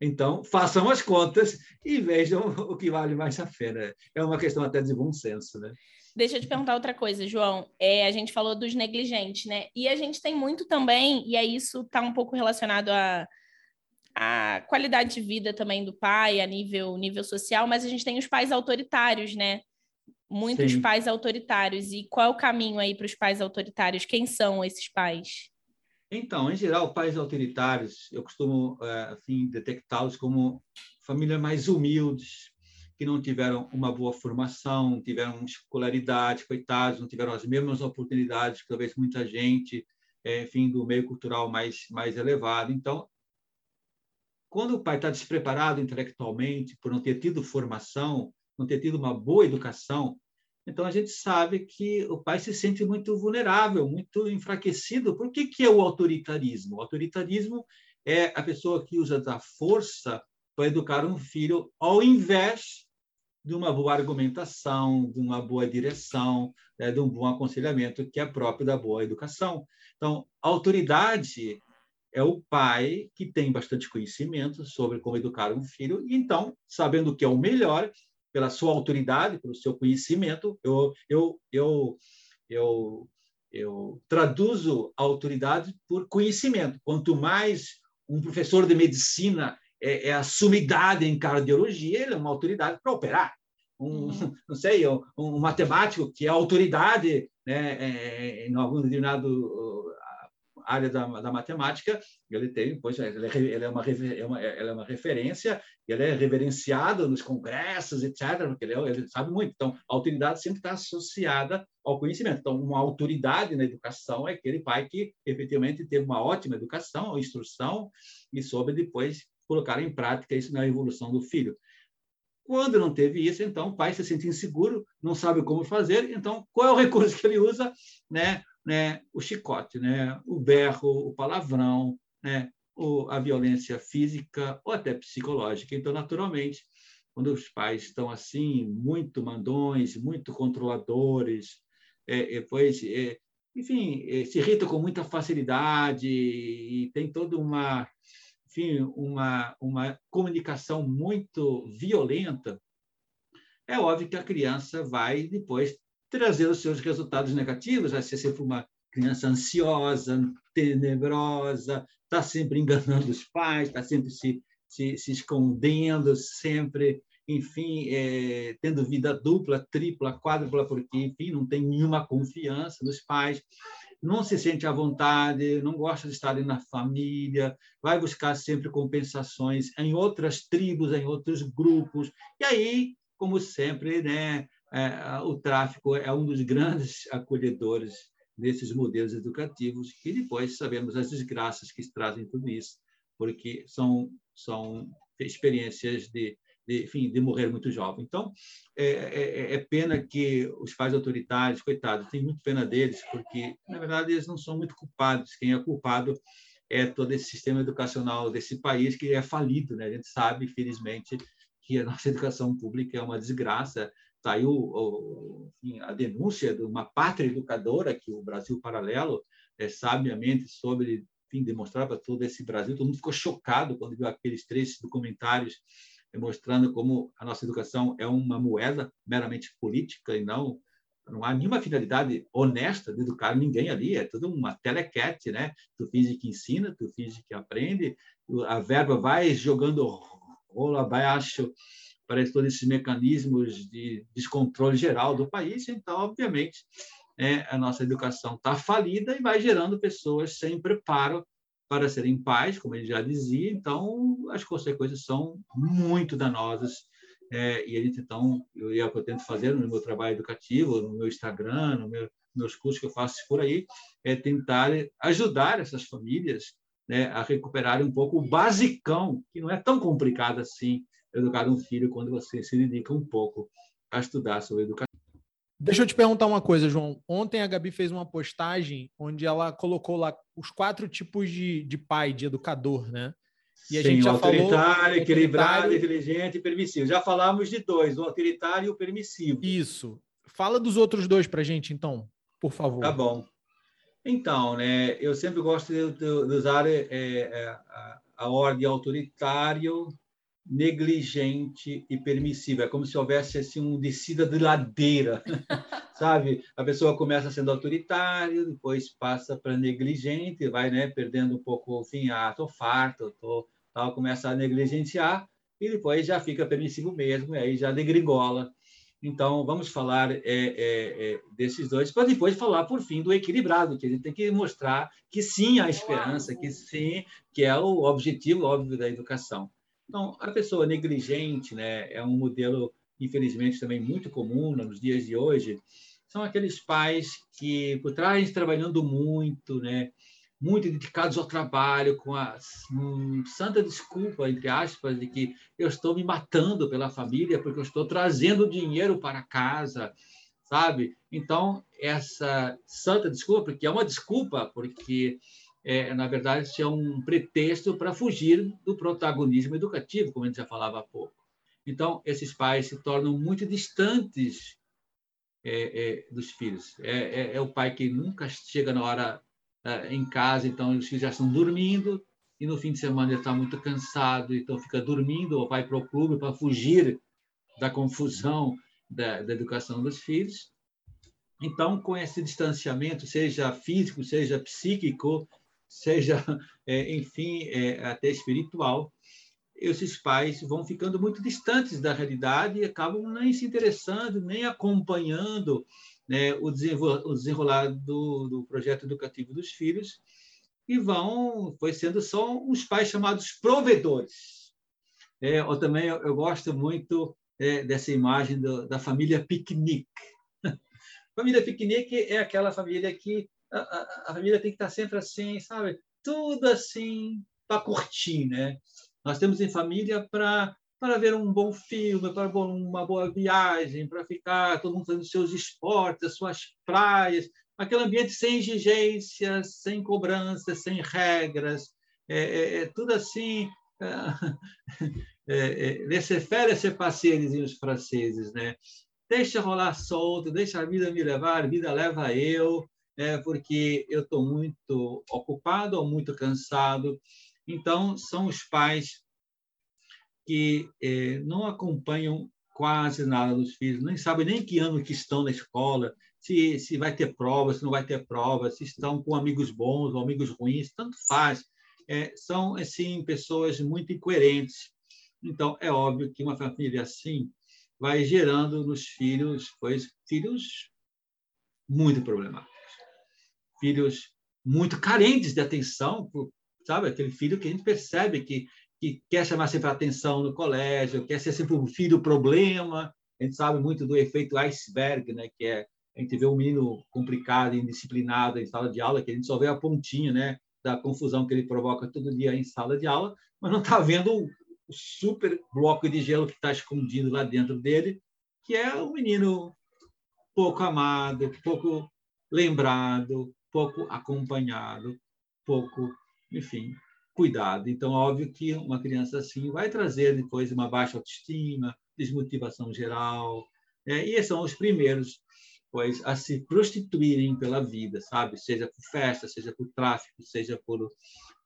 Então, façam as contas e vejam o que vale mais a pena. É uma questão até de bom senso, né? Deixa eu te perguntar outra coisa, João. É, a gente falou dos negligentes, né? E a gente tem muito também, e é isso está um pouco relacionado a, a qualidade de vida também do pai, a nível, nível social, mas a gente tem os pais autoritários, né? Muitos Sim. pais autoritários. E qual é o caminho aí para os pais autoritários? Quem são esses pais? Então, em geral, pais autoritários, eu costumo, é, assim, detectá-los como famílias mais humildes, que não tiveram uma boa formação, não tiveram escolaridade, coitados, não tiveram as mesmas oportunidades que talvez muita gente, é, enfim, do meio cultural mais, mais elevado. Então, quando o pai está despreparado intelectualmente, por não ter tido formação, não ter tido uma boa educação, Então, a gente sabe que o pai se sente muito vulnerável, muito enfraquecido. Por que, que é o autoritarismo? O autoritarismo é a pessoa que usa da força para educar um filho, ao invés de uma boa argumentação, de uma boa direção, né, de um bom aconselhamento, que é próprio da boa educação. Então, autoridade é o pai que tem bastante conhecimento sobre como educar um filho, e então, sabendo o que é o melhor, pela sua autoridade, pelo seu conhecimento, eu, eu, eu, eu, eu traduzo a autoridade por conhecimento. Quanto mais um professor de medicina é, é a sumidade em cardiologia, ele é uma autoridade para operar. Um, uhum. não sei, um, um, matemático que é autoridade né, é, em algum determinado área da, da matemática, ele tem, pois, ele é, ele é, uma, é ele é uma referência, ele é reverenciado nos congressos, etc., porque ele, é, ele sabe muito. Então, a autoridade sempre está associada ao conhecimento. Então, uma autoridade na educação é aquele pai que efetivamente teve uma ótima educação, instrução, e soube depois colocar em prática isso na evolução do filho. Quando não teve isso, então o pai se sente inseguro, não sabe como fazer, então qual é o recurso que ele usa? Né? Né, o chicote, né, o berro, o palavrão, né, a violência física ou até psicológica. Então, naturalmente, quando os pais estão assim, muito mandões, muito controladores, é, é, pois, é, enfim, é, se irritam com muita facilidade e tem toda uma, enfim, uma, uma comunicação muito violenta, é óbvio que a criança vai depois trazer os seus resultados negativos, vai ser sempre uma criança ansiosa, tenebrosa, está sempre enganando os pais, está sempre se, se, se, escondendo, sempre, enfim, é, tendo vida dupla, tripla, quádrupla, porque, enfim, não tem nenhuma confiança nos pais, não se sente à vontade, não gosta de estar na família, vai buscar sempre compensações em outras tribos, em outros grupos, e aí, como sempre, né, é, o tráfico é um dos grandes acolhedores desses modelos educativos e depois sabemos as desgraças que trazem tudo isso, porque são são experiências de, de enfim de morrer muito jovem. Então é, é, é, pena que os pais autoritários, coitados, tem muito pena deles, porque na verdade eles não são muito culpados. Quem é culpado é todo esse sistema educacional desse país que é falido, né? A gente sabe, felizmente, que a nossa educação pública é uma desgraça saiu a denúncia de uma pátria educadora que o Brasil Paralelo é, sabiamente sobre enfim, demonstrar para todo esse Brasil. Todo mundo ficou chocado quando viu aqueles três documentários mostrando como a nossa educação é uma moeda meramente política e não não há nenhuma finalidade honesta de educar ninguém ali, é tudo uma telequete, né? Tu finge que ensina, tu finge que aprende, a verba vai jogando rolo abaixo para todos esses mecanismos de descontrole geral do país. Então, obviamente, é, a nossa educação está falida e vai gerando pessoas sem preparo para serem pais, como ele já dizia. Então, as consequências são muito danosas. É, e a gente, então, eu, é o que eu tento fazer no meu trabalho educativo, no meu Instagram, no meu, nos cursos que eu faço por aí, é tentar ajudar essas famílias né, a recuperarem um pouco o basicão, que não é tão complicado assim, educar um filho quando você se dedica um pouco a estudar sobre educação. Deixa eu te perguntar uma coisa, João. Ontem a Gabi fez uma postagem onde ela colocou lá os quatro tipos de, de pai, de educador, né? E a Sim, gente já autoritário, falou, equilibrado, inteligente e permissivo. Já falamos de dois, o autoritário e o permissivo. Isso. Fala dos outros dois para gente, então, por favor. Tá bom. Então, né, eu sempre gosto de, de usar é, é, a, a ordem autoritário, negligente e permissiva. É como se houvesse assim, um descida de ladeira, sabe? A pessoa começa sendo autoritária, depois passa para negligente, vai né, perdendo um pouco, enfim, ah, tô farto, tô, tal, começa a negligenciar, e depois já fica permissivo mesmo, e aí já degringola. Então, vamos falar é, é, é, desses dois, para depois falar, por fim, do equilibrado, que a gente tem que mostrar que sim há esperança, que sim, que é o objetivo óbvio da educação. Então, a pessoa negligente né, é um modelo, infelizmente, também muito comum nos dias de hoje. São aqueles pais que, por trás, trabalhando muito, né, muito dedicados ao trabalho, com a um, santa desculpa, entre aspas, de que eu estou me matando pela família porque eu estou trazendo dinheiro para casa, sabe? Então, essa santa desculpa, porque é uma desculpa, porque, é, na verdade, é um pretexto para fugir do protagonismo educativo, como a gente já falava há pouco. Então, esses pais se tornam muito distantes é, é, dos filhos. É, é, é, o pai que nunca chega na hora é, em casa, então os filhos já estão dormindo, e no fim de semana ele está muito cansado, então fica dormindo ou vai para o clube para fugir da confusão da, da educação dos filhos. Então, com esse distanciamento, seja físico, seja psíquico, seja, é, enfim, é, até espiritual, esses pais vão ficando muito distantes da realidade e acabam nem se interessando, nem acompanhando né, o, desenrolar do, do, projeto educativo dos filhos e vão, foi sendo só uns pais chamados provedores. É, ou também eu, eu gosto muito é, dessa imagem do, da família piquenique. família piquenique é aquela família que a, a, família tem que estar sempre assim, sabe? Tudo assim para curtir, né? Nós temos em família para para ver um bom filme, para uma boa viagem, para ficar todo mundo fazendo seus esportes, suas praias, aquele ambiente sem exigências, sem cobranças, sem regras, é, é, é tudo assim é, é, laissez-faire, laissez-passer, os franceses, né? Deixa rolar solto, deixa a vida me levar, a vida leva eu, é, porque eu estou muito ocupado ou muito cansado. Então, são os pais que é, não acompanham quase nada dos filhos, nem sabem nem que ano que estão na escola, se, se vai ter prova, se não vai ter prova, se estão com amigos bons ou amigos ruins, tanto faz. É, são, assim, pessoas muito incoerentes. Então, é óbvio que uma família assim vai gerando nos filhos, pois filhos muito problemáticos, filhos muito carentes de atenção, sabe? Aquele filho que a gente percebe que, que quer chamar sempre a atenção no colégio, quer ser sempre um filho problema. A gente sabe muito do efeito iceberg, né? Que é a gente vê um menino complicado, indisciplinado em sala de aula, que a gente só vê a pontinha, né? Da confusão que ele provoca todo dia em sala de aula, mas não está vendo o super bloco de gelo que está escondido lá dentro dele, que é um menino pouco amado, pouco lembrado, pouco acompanhado, pouco, enfim, cuidado. Então, óbvio que uma criança assim vai trazer depois uma baixa autoestima, desmotivação geral, né? e são os primeiros pois a se prostituírem pela vida, sabe? Seja por festa, seja por tráfico, seja por,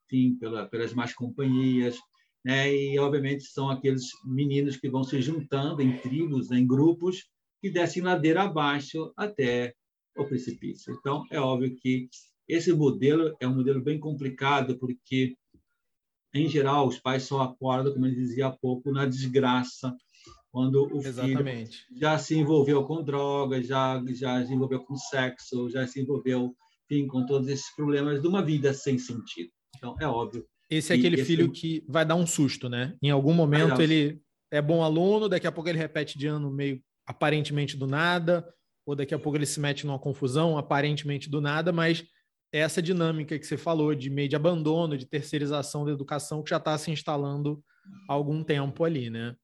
enfim, pela, pelas más companhias, né? E obviamente são aqueles meninos que vão se juntando em tribos, em grupos, que descem ladeira abaixo até o precipício. Então é óbvio que esse modelo é um modelo bem complicado porque em geral os pais só acordam, como eu dizia há pouco, na desgraça quando o Exatamente. filho já se envolveu com drogas, já já se envolveu com sexo, já se envolveu, enfim, com todos esses problemas de uma vida sem sentido. Então é óbvio esse é aquele esse... filho que vai dar um susto, né? Em algum momento ele é bom aluno, daqui a pouco ele repete de ano meio aparentemente do nada, ou daqui a pouco ele se mete numa confusão aparentemente do nada, mas é essa dinâmica que você falou de meio de abandono, de terceirização da educação que já está se instalando há algum tempo ali, né?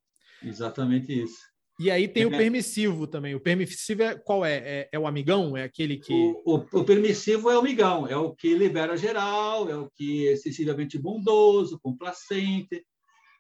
Exatamente isso. E aí tem é, o permissivo também. O permissivo é qual é? É, é o amigão? É aquele que. O, o, o, permissivo é o amigão, é o que libera geral, é o que é excessivamente bondoso, complacente.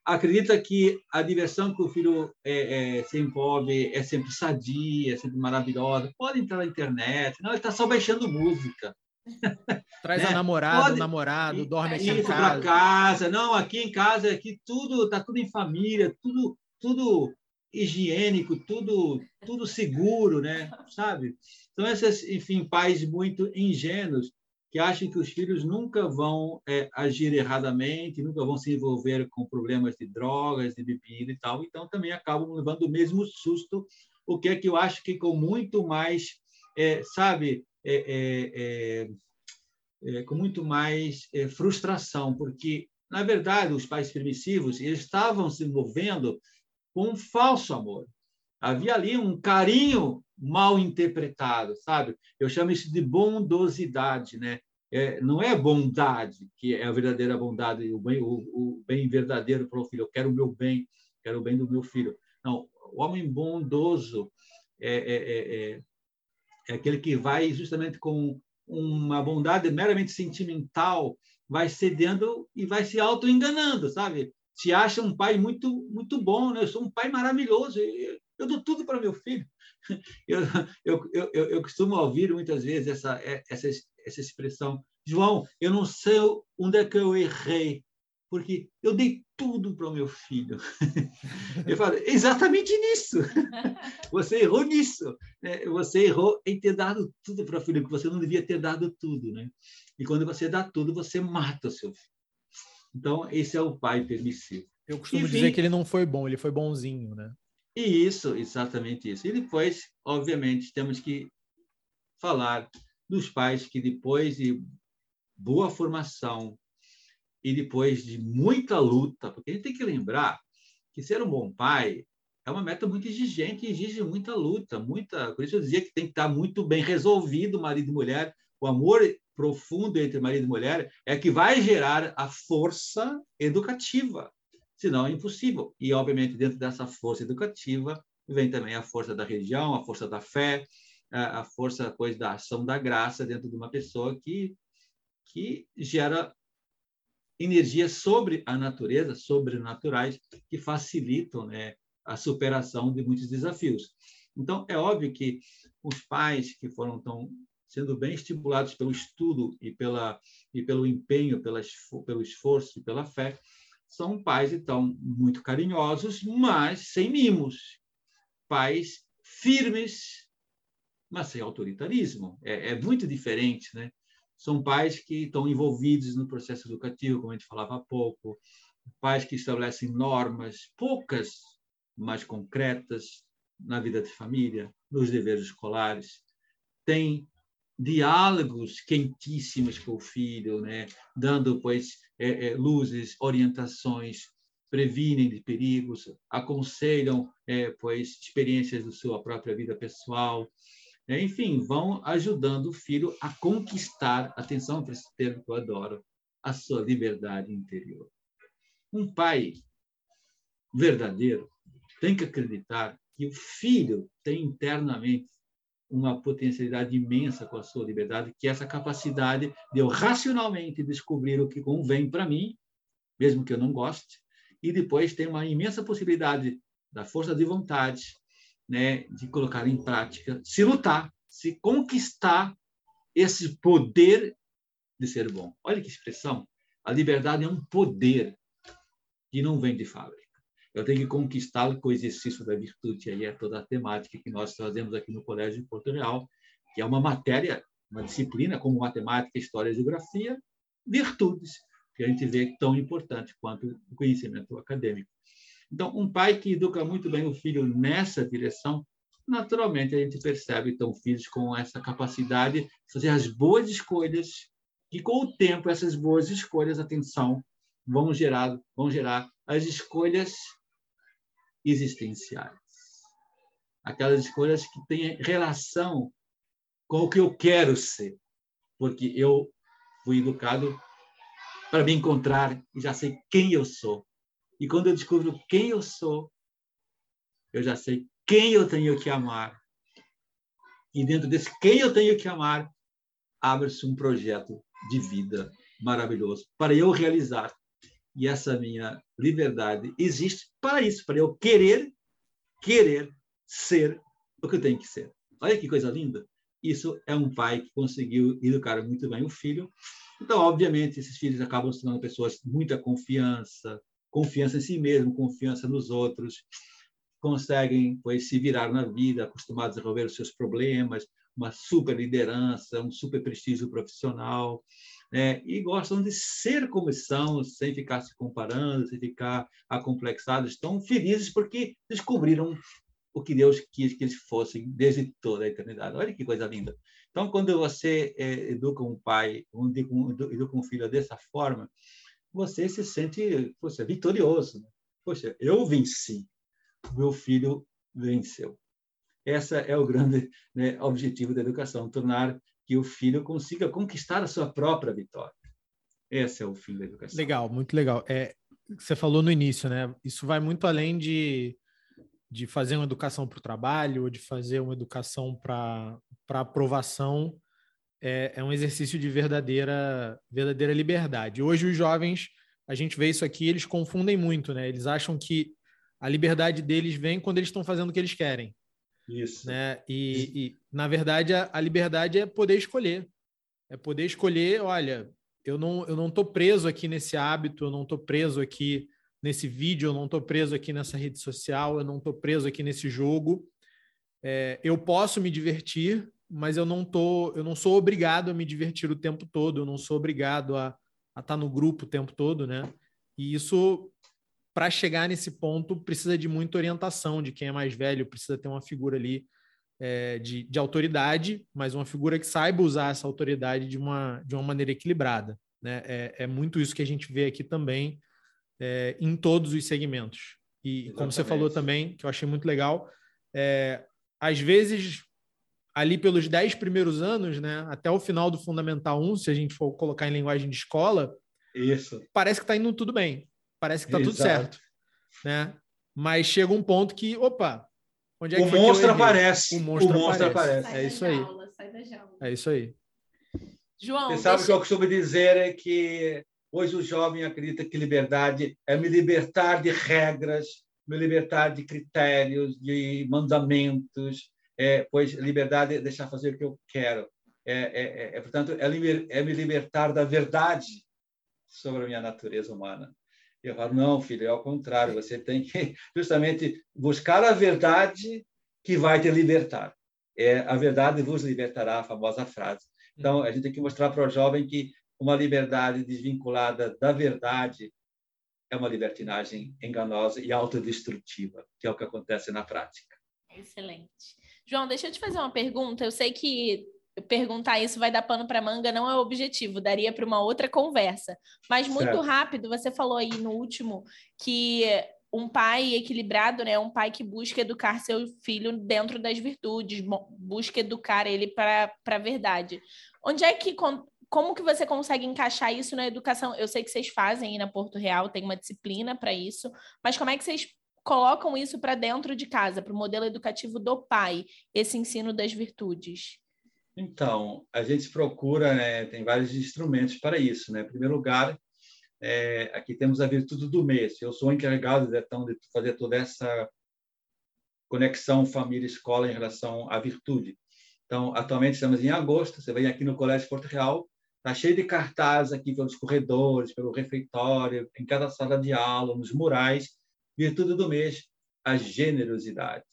Acredita que a diversão que o filho é, é, se envolve é sempre sadia, é sempre maravilhosa. Pode entrar na internet, não, ele está só baixando música. Traz né? a namorada, Pode... o namorado, dorme aqui em casa. casa. Não, aqui em casa, aqui tudo, tá tudo em família, tudo, tudo higiênico, tudo, tudo seguro, né? Sabe? Então, esses, enfim, pais muito ingênuos que acham que os filhos nunca vão é, agir erradamente, nunca vão se envolver com problemas de drogas, de bebida e tal, então também acabam levando o mesmo susto, o que é que eu acho que com muito mais, é, sabe, é, é, é, é com muito mais frustração, porque, na verdade, os pais permissivos eles estavam se envolvendo com um falso amor. Havia ali um carinho mal interpretado, sabe? Eu chamo isso de bondosidade, né? É, não é bondade, que é a verdadeira bondade, o bem, o, o bem verdadeiro para o filho. Eu quero o meu bem, quero o bem do meu filho. Não, o homem bondoso é, é, é, é é aquele que vai justamente com uma bondade meramente sentimental, vai cedendo e vai se auto-enganando, sabe? Se acha um pai muito muito bom, né? Eu sou um pai maravilhoso, eu dou tudo para meu filho. Eu, eu, eu, eu, costumo ouvir muitas vezes essa, essa, essa expressão, João, eu não sei onde é que eu errei, porque eu dei tudo para o meu filho. Eu falo, exatamente nisso. Você errou nisso. Né? Você errou em ter dado tudo para o filho, que você não devia ter dado tudo. Né? E quando você dá tudo, você mata o seu filho. Então, esse é o pai permissivo. Eu costumo Enfim, dizer que ele não foi bom, ele foi bonzinho, né? E isso, exatamente isso. E depois, obviamente, temos que falar dos pais que depois de boa formação, e depois de muita luta, porque a gente tem que lembrar que ser um bom pai é uma meta muito exigente exige muita luta, muita. Por isso eu dizia que tem que estar muito bem resolvido marido e mulher. O amor profundo entre marido e mulher é que vai gerar a força educativa, senão é impossível. E obviamente dentro dessa força educativa vem também a força da religião, a força da fé, a força pois da ação da graça dentro de uma pessoa que que gera energias sobre a natureza, sobrenaturais, que facilitam né, a superação de muitos desafios. Então, é óbvio que os pais que foram tão sendo bem estimulados pelo estudo e pela e pelo empenho, pela, pelo esforço e pela fé, são pais então muito carinhosos, mas sem mimos, pais firmes, mas sem autoritarismo. É, é muito diferente, né? são pais que estão envolvidos no processo educativo, como a gente falava há pouco, pais que estabelecem normas, poucas, mas concretas, na vida de família, nos deveres escolares, têm diálogos quentíssimos com o filho, né? dando pois é, é, luzes, orientações, previnem de perigos, aconselham é, pois experiências da sua própria vida pessoal, é, enfim, vão ajudando o filho a conquistar, atenção para esse termo que eu adoro, a sua liberdade interior. Um pai verdadeiro tem que acreditar que o filho tem internamente uma potencialidade imensa com a sua liberdade, que é essa capacidade de eu racionalmente descobrir o que convém para mim, mesmo que eu não goste, e depois tem uma imensa possibilidade da força de vontade, né, de colocar em prática, se lutar, se conquistar esse poder de ser bom. Olha que expressão! A liberdade é um poder que não vem de fábrica. Eu tenho que conquistá-lo com o exercício da virtude. Aí é toda a temática que nós fazemos aqui no Colégio de Porto Real, que é uma matéria, uma disciplina como matemática, história e geografia, virtudes, que a gente vê tão importante quanto o conhecimento acadêmico. Então, um pai que educa muito bem o filho nessa direção, naturalmente a gente percebe então filhos com essa capacidade de fazer as boas escolhas e com o tempo essas boas escolhas, atenção, vão gerar vão gerar as escolhas existenciais. Aquelas escolhas que têm relação com o que eu quero ser, porque eu fui educado para me encontrar e já sei quem eu sou. E quando eu descubro quem eu sou, eu já sei quem eu tenho que amar. E dentro desse quem eu tenho que amar, abre-se um projeto de vida maravilhoso para eu realizar. E essa minha liberdade existe para isso, para eu querer, querer ser o que eu tenho que ser. Olha que coisa linda. Isso é um pai que conseguiu educar muito bem o filho. Então, obviamente, esses filhos acabam se tornando pessoas de muita confiança, confiança em si mesmo, confiança nos outros, conseguem pois se virar na vida, acostumados a resolver os seus problemas, uma super liderança, um super prestígio profissional, né? e gostam de ser como são, sem ficar se comparando, sem ficar acomplexados, estão felizes porque descobriram o que Deus quis que eles fossem desde toda a eternidade. Olha que coisa linda. Então, quando você é, educa um pai, educa um filho dessa forma, você se sente poxa, vitorioso. Né? Poxa, eu venci, meu filho venceu. Essa é o grande né, objetivo da educação, tornar que o filho consiga conquistar a sua própria vitória. Esse é o fim da educação. Legal, muito legal. É, você falou no início, né? Isso vai muito além de, de fazer uma educação para o trabalho, ou de fazer uma educação para aprovação, é, é um exercício de verdadeira, verdadeira liberdade. Hoje, os jovens, a gente vê isso aqui, eles confundem muito, né? Eles acham que a liberdade deles vem quando eles estão fazendo o que eles querem. Isso. Né? E, e na verdade, a, a, liberdade é poder escolher. É poder escolher, olha, eu não eu não estou preso aqui nesse hábito, eu não estou preso aqui nesse vídeo, eu não estou preso aqui nessa rede social, eu não estou preso aqui nesse jogo. É, eu posso me divertir, mas eu não tô, eu não sou obrigado a me divertir o tempo todo, eu não sou obrigado a, a estar tá no grupo o tempo todo, né? E isso, para chegar nesse ponto, precisa de muita orientação de quem é mais velho, precisa ter uma figura ali é, de, de autoridade, mas uma figura que saiba usar essa autoridade de uma, de uma maneira equilibrada. Né? É, é muito isso que a gente vê aqui também é, em todos os segmentos. E Exatamente. como você falou também, que eu achei muito legal, é, às vezes, ali pelos dez primeiros anos, né, até o final do Fundamental 1, se a gente for colocar em linguagem de escola, Isso. parece que está indo tudo bem, parece que está tudo certo. Né? Mas chega um ponto que, opa, onde é que o monstro aparece. O monstro, o monstro aparece. aparece. É isso aí. é isso aí. João, Você sabe o que eu costumo dizer é que hoje o jovem acredita que liberdade é me libertar de regras, me libertar de critérios, de mandamentos, é, pois liberdade é deixar fazer o que eu quero. É, é, é, é portanto, é, liber, é me libertar da verdade sobre a minha natureza humana. Eu falo, não, filho, é ao contrário, você tem que justamente buscar a verdade que vai te libertar. É, a verdade vos libertará, a famosa frase. Então, a gente tem que mostrar para o jovem que uma liberdade desvinculada da verdade é uma libertinagem enganosa e autodestrutiva, que é o que acontece na prática. Excelente. João, deixa eu te fazer uma pergunta. Eu sei que perguntar isso vai dar pano para manga, não é o objetivo, daria para uma outra conversa. Mas muito certo. rápido, você falou aí no último que um pai equilibrado, né, um pai que busca educar seu filho dentro das virtudes, busca educar ele para a verdade. Onde é que como que você consegue encaixar isso na educação? Eu sei que vocês fazem aí na Porto Real, tem uma disciplina para isso, mas como é que vocês colocam isso para dentro de casa, para o modelo educativo do pai, esse ensino das virtudes? Então, a gente procura, né, tem vários instrumentos para isso. Né? Em primeiro lugar, é, aqui temos a virtude do mês. Eu sou encarregado então, de fazer toda essa conexão família-escola em relação à virtude. Então, atualmente estamos em agosto, você vem aqui no Colégio Porto Real, está cheio de cartazes aqui pelos corredores, pelo refeitório, em cada sala de aula, nos murais. Virtude do mês, a generosidade.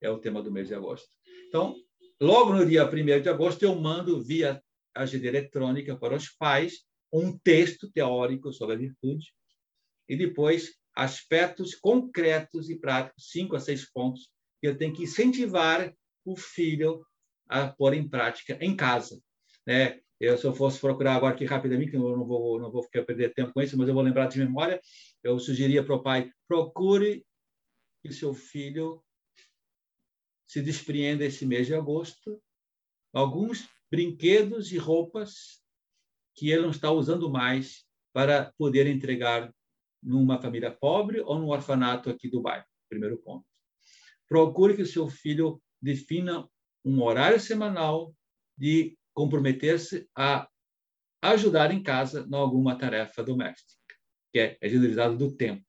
É o tema do mês de agosto. Então, logo no dia 1 de agosto, eu mando via agenda eletrônica para os pais um texto teórico sobre a virtude e depois aspectos concretos e práticos, cinco a seis pontos, que eu tenho que incentivar o filho a pôr em prática em casa. Né? Eu, se eu fosse procurar agora aqui rapidamente, que eu não vou, não vou perder tempo com isso, mas eu vou lembrar de memória, eu sugeria para o pai, procure que seu filho se despreenda esse mês de agosto alguns brinquedos e roupas que ele não está usando mais para poder entregar numa família pobre ou num orfanato aqui do bairro. Primeiro ponto. Procure que o seu filho defina um horário semanal de comprometer-se a ajudar em casa em alguma tarefa doméstica, que é agilizado do tempo.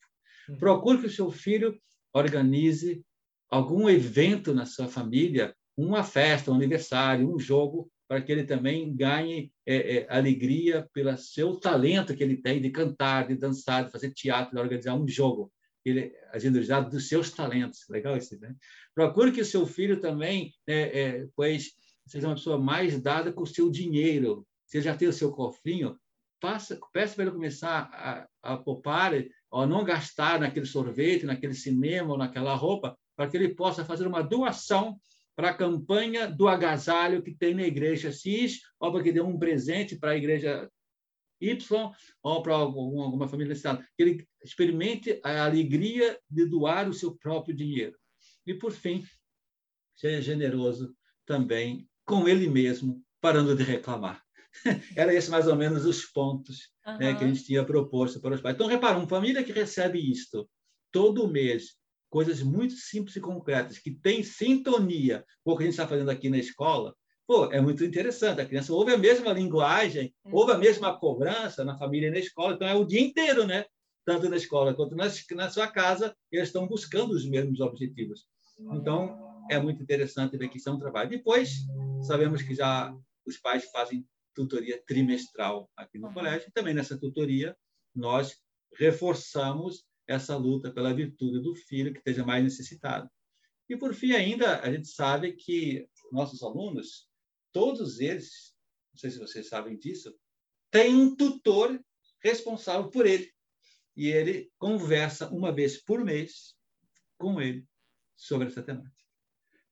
Uhum. Procure que o seu filho organize algum evento na sua família, uma festa, um aniversário, um jogo, para que ele também ganhe é, é, alegria pelo seu talento que ele tem de cantar, de dançar, de fazer teatro, de organizar um jogo. Ele, a generosidade dos seus talentos. Legal isso, né? Procure que o seu filho também, é, é pois seja uma pessoa mais dada com o seu dinheiro. Se já tem o seu cofrinho, faça, peça para ele começar a, a poupar, ou não gastar naquele sorvete, naquele cinema ou naquela roupa, para que ele possa fazer uma doação para a campanha do agasalho que tem na igreja X, ou para que dê um presente para a igreja Y, ou para alguma, alguma família necessitada. Que ele experimente a alegria de doar o seu próprio dinheiro. E, por fim, seja generoso também com ele mesmo, parando de reclamar. Era esse mais ou menos os pontos uhum. né, que a gente tinha proposto para os pais. Então, repara, uma família que recebe isto todo mês, coisas muito simples e concretas, que têm sintonia com o que a gente está fazendo aqui na escola, pô, é muito interessante. A criança ouve a mesma linguagem, uhum. ouve a mesma cobrança na família e na escola, então é o dia inteiro, né? Tanto na escola quanto na, na sua casa, eles estão buscando os mesmos objetivos. Então, é muito interessante ver que isso é um trabalho. Depois, sabemos que já os pais fazem tutoria trimestral aqui no uhum. colégio. Também nessa tutoria, nós reforçamos essa luta pela virtude do filho que esteja mais necessitado. E, por fim, ainda, a gente sabe que nossos alunos, todos eles, não sei se vocês sabem disso, têm um tutor responsável por ele. E ele conversa uma vez por mês com ele sobre essa temática.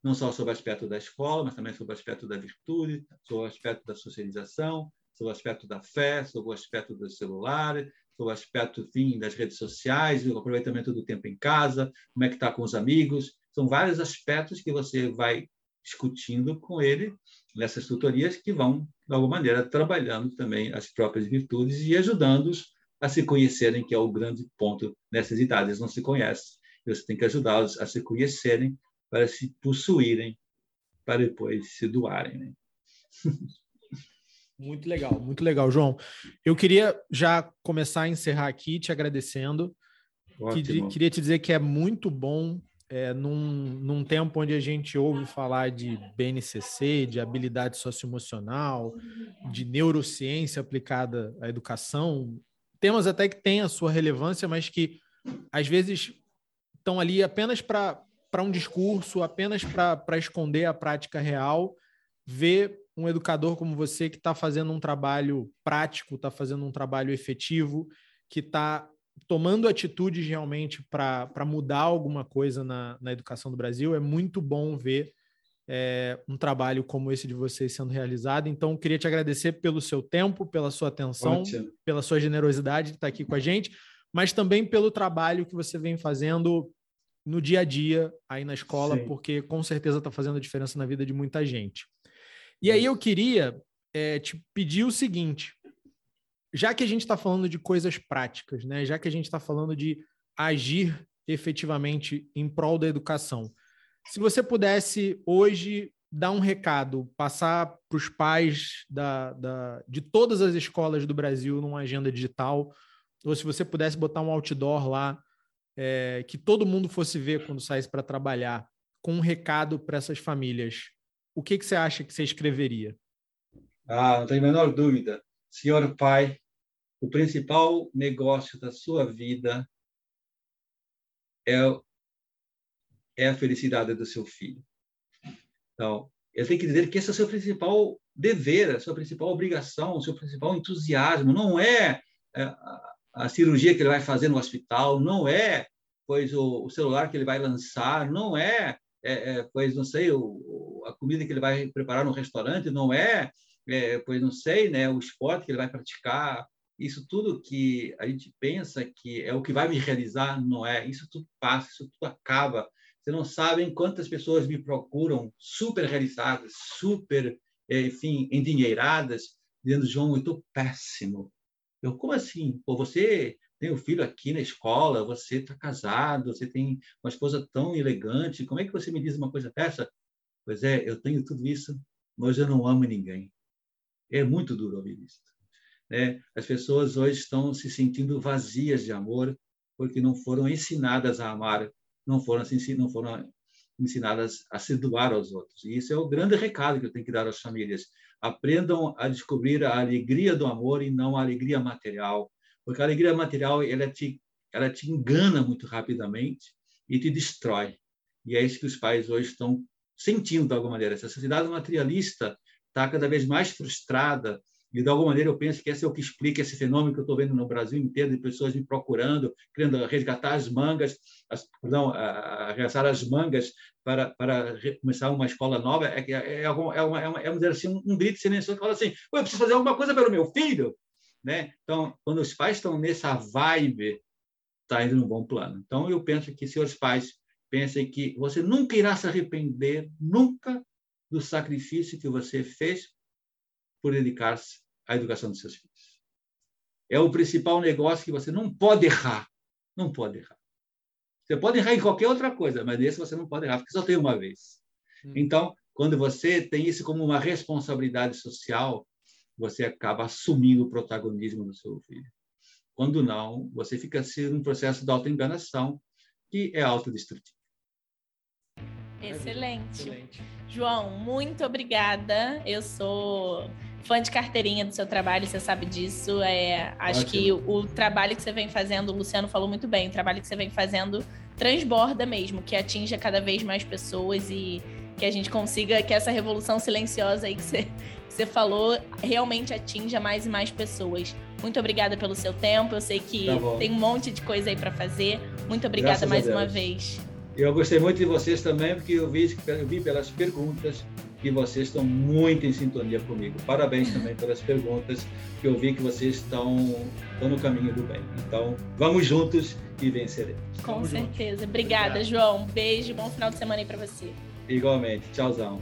Não só sobre o aspecto da escola, mas também sobre o aspecto da virtude, sobre o aspecto da socialização, sobre o aspecto da fé, sobre o aspecto do celular, o aspecto enfim, das redes sociais, o aproveitamento do tempo em casa, como é que está com os amigos. São vários aspectos que você vai discutindo com ele nessas tutorias que vão, de alguma maneira, trabalhando também as próprias virtudes e ajudando-os a se conhecerem, que é o grande ponto nessas idades. Eles não se conhecem. Você tem que ajudá-los a se conhecerem para se possuírem, para depois se doarem. Né? Muito legal, muito legal, João. Eu queria já começar a encerrar aqui te agradecendo. Que, queria te dizer que é muito bom é, num, num tempo onde a gente ouve falar de BNCC, de habilidade socioemocional, de neurociência aplicada à educação, temas até que têm a sua relevância, mas que às vezes estão ali apenas para um discurso, apenas para esconder a prática real, ver um educador como você que está fazendo um trabalho prático, está fazendo um trabalho efetivo, que está tomando atitudes realmente para mudar alguma coisa na, na educação do Brasil, é muito bom ver é, um trabalho como esse de vocês sendo realizado. Então, queria te agradecer pelo seu tempo, pela sua atenção, Ótimo. pela sua generosidade de estar aqui com a gente, mas também pelo trabalho que você vem fazendo no dia a dia aí na escola, Sim. porque com certeza está fazendo a diferença na vida de muita gente. E aí eu queria é, te pedir o seguinte: já que a gente está falando de coisas práticas, né? Já que a gente está falando de agir efetivamente em prol da educação, se você pudesse hoje dar um recado, passar para os pais da, da, de todas as escolas do Brasil numa agenda digital, ou se você pudesse botar um outdoor lá é, que todo mundo fosse ver quando saísse para trabalhar, com um recado para essas famílias, o que, que você acha que você escreveria? Ah, não tenho a menor dúvida. Senhor Pai, o principal negócio da sua vida é, é a felicidade do seu filho. Então, ele tem que dizer que esse é o seu principal dever, a sua principal obrigação, o seu principal entusiasmo. Não é, é a cirurgia que ele vai fazer no hospital, não é pois o, o celular que ele vai lançar, não é é, é, pois não sei, o, a comida que ele vai preparar no restaurante, não é, é, pois não sei, né, o esporte que ele vai praticar, isso tudo que a gente pensa que é o que vai me realizar, não é. Isso tudo passa, isso tudo acaba. Você não sabem quantas pessoas me procuram super realizadas, super, é, enfim, endinheiradas, dizendo, João, eu estou péssimo. Eu, como assim? Pô, você um filho aqui na escola, você está casado, você tem uma esposa tão elegante, como é que você me diz uma coisa dessa? Pois é, eu tenho tudo isso, mas eu não amo ninguém. É muito duro ouvir isso. Né? As pessoas hoje estão se sentindo vazias de amor porque não foram ensinadas a amar, não foram, não foram ensinadas a se doar aos outros. E isso é o grande recado que eu tenho que dar às famílias. Aprendam a descobrir a alegria do amor e não a alegria material, porque a alegria material ela te, ela te engana muito rapidamente e te destrói. E é isso que os pais hoje estão sentindo de alguma maneira. Essa sociedade materialista está cada vez mais frustrada e de alguma maneira eu penso que esse é o que explica esse fenômeno que eu estou vendo no Brasil inteiro de pessoas me procurando, querendo resgatar as mangas, as, perdão, arregaçar as mangas para, para começar uma escola nova. É, é, é, uma, é, uma, é, uma, é assim, um grito silencioso que fala assim: eu preciso fazer alguma coisa pelo meu filho. Né? Então, quando os pais estão nessa vibe, está indo num bom plano. Então, eu penso que, se os pais pensem que você nunca irá se arrepender, nunca, do sacrifício que você fez por dedicar-se à educação dos seus filhos. É o principal negócio que você não pode errar. Não pode errar. Você pode errar em qualquer outra coisa, mas nesse você não pode errar, porque só tem uma vez. Hum. Então, quando você tem isso como uma responsabilidade social, você acaba assumindo o protagonismo do seu filho. Quando não, você fica assim num processo de autoenganação que é autodestrutivo. Excelente. Excelente. João, muito obrigada. Eu sou fã de carteirinha do seu trabalho, você sabe disso. É, acho Ótimo. que o, o, trabalho que você vem fazendo, o Luciano falou muito bem, o trabalho que você vem fazendo transborda mesmo, que atinja cada vez mais pessoas e que a gente consiga que essa revolução silenciosa aí que você, que você falou realmente atinja mais e mais pessoas. Muito obrigada pelo seu tempo. Eu sei que tá tem um monte de coisa aí para fazer. Muito obrigada Graças mais uma vez. Eu gostei muito de vocês também, porque eu vi, eu vi pelas perguntas que vocês estão muito em sintonia comigo. Parabéns também pelas perguntas, que eu vi que vocês estão, estão no caminho do bem. Então, vamos juntos e venceremos. Com vamos certeza. Juntos. Obrigada, Obrigado. João. Beijo, bom final de semana aí para você. Igualmente. Tchauzão.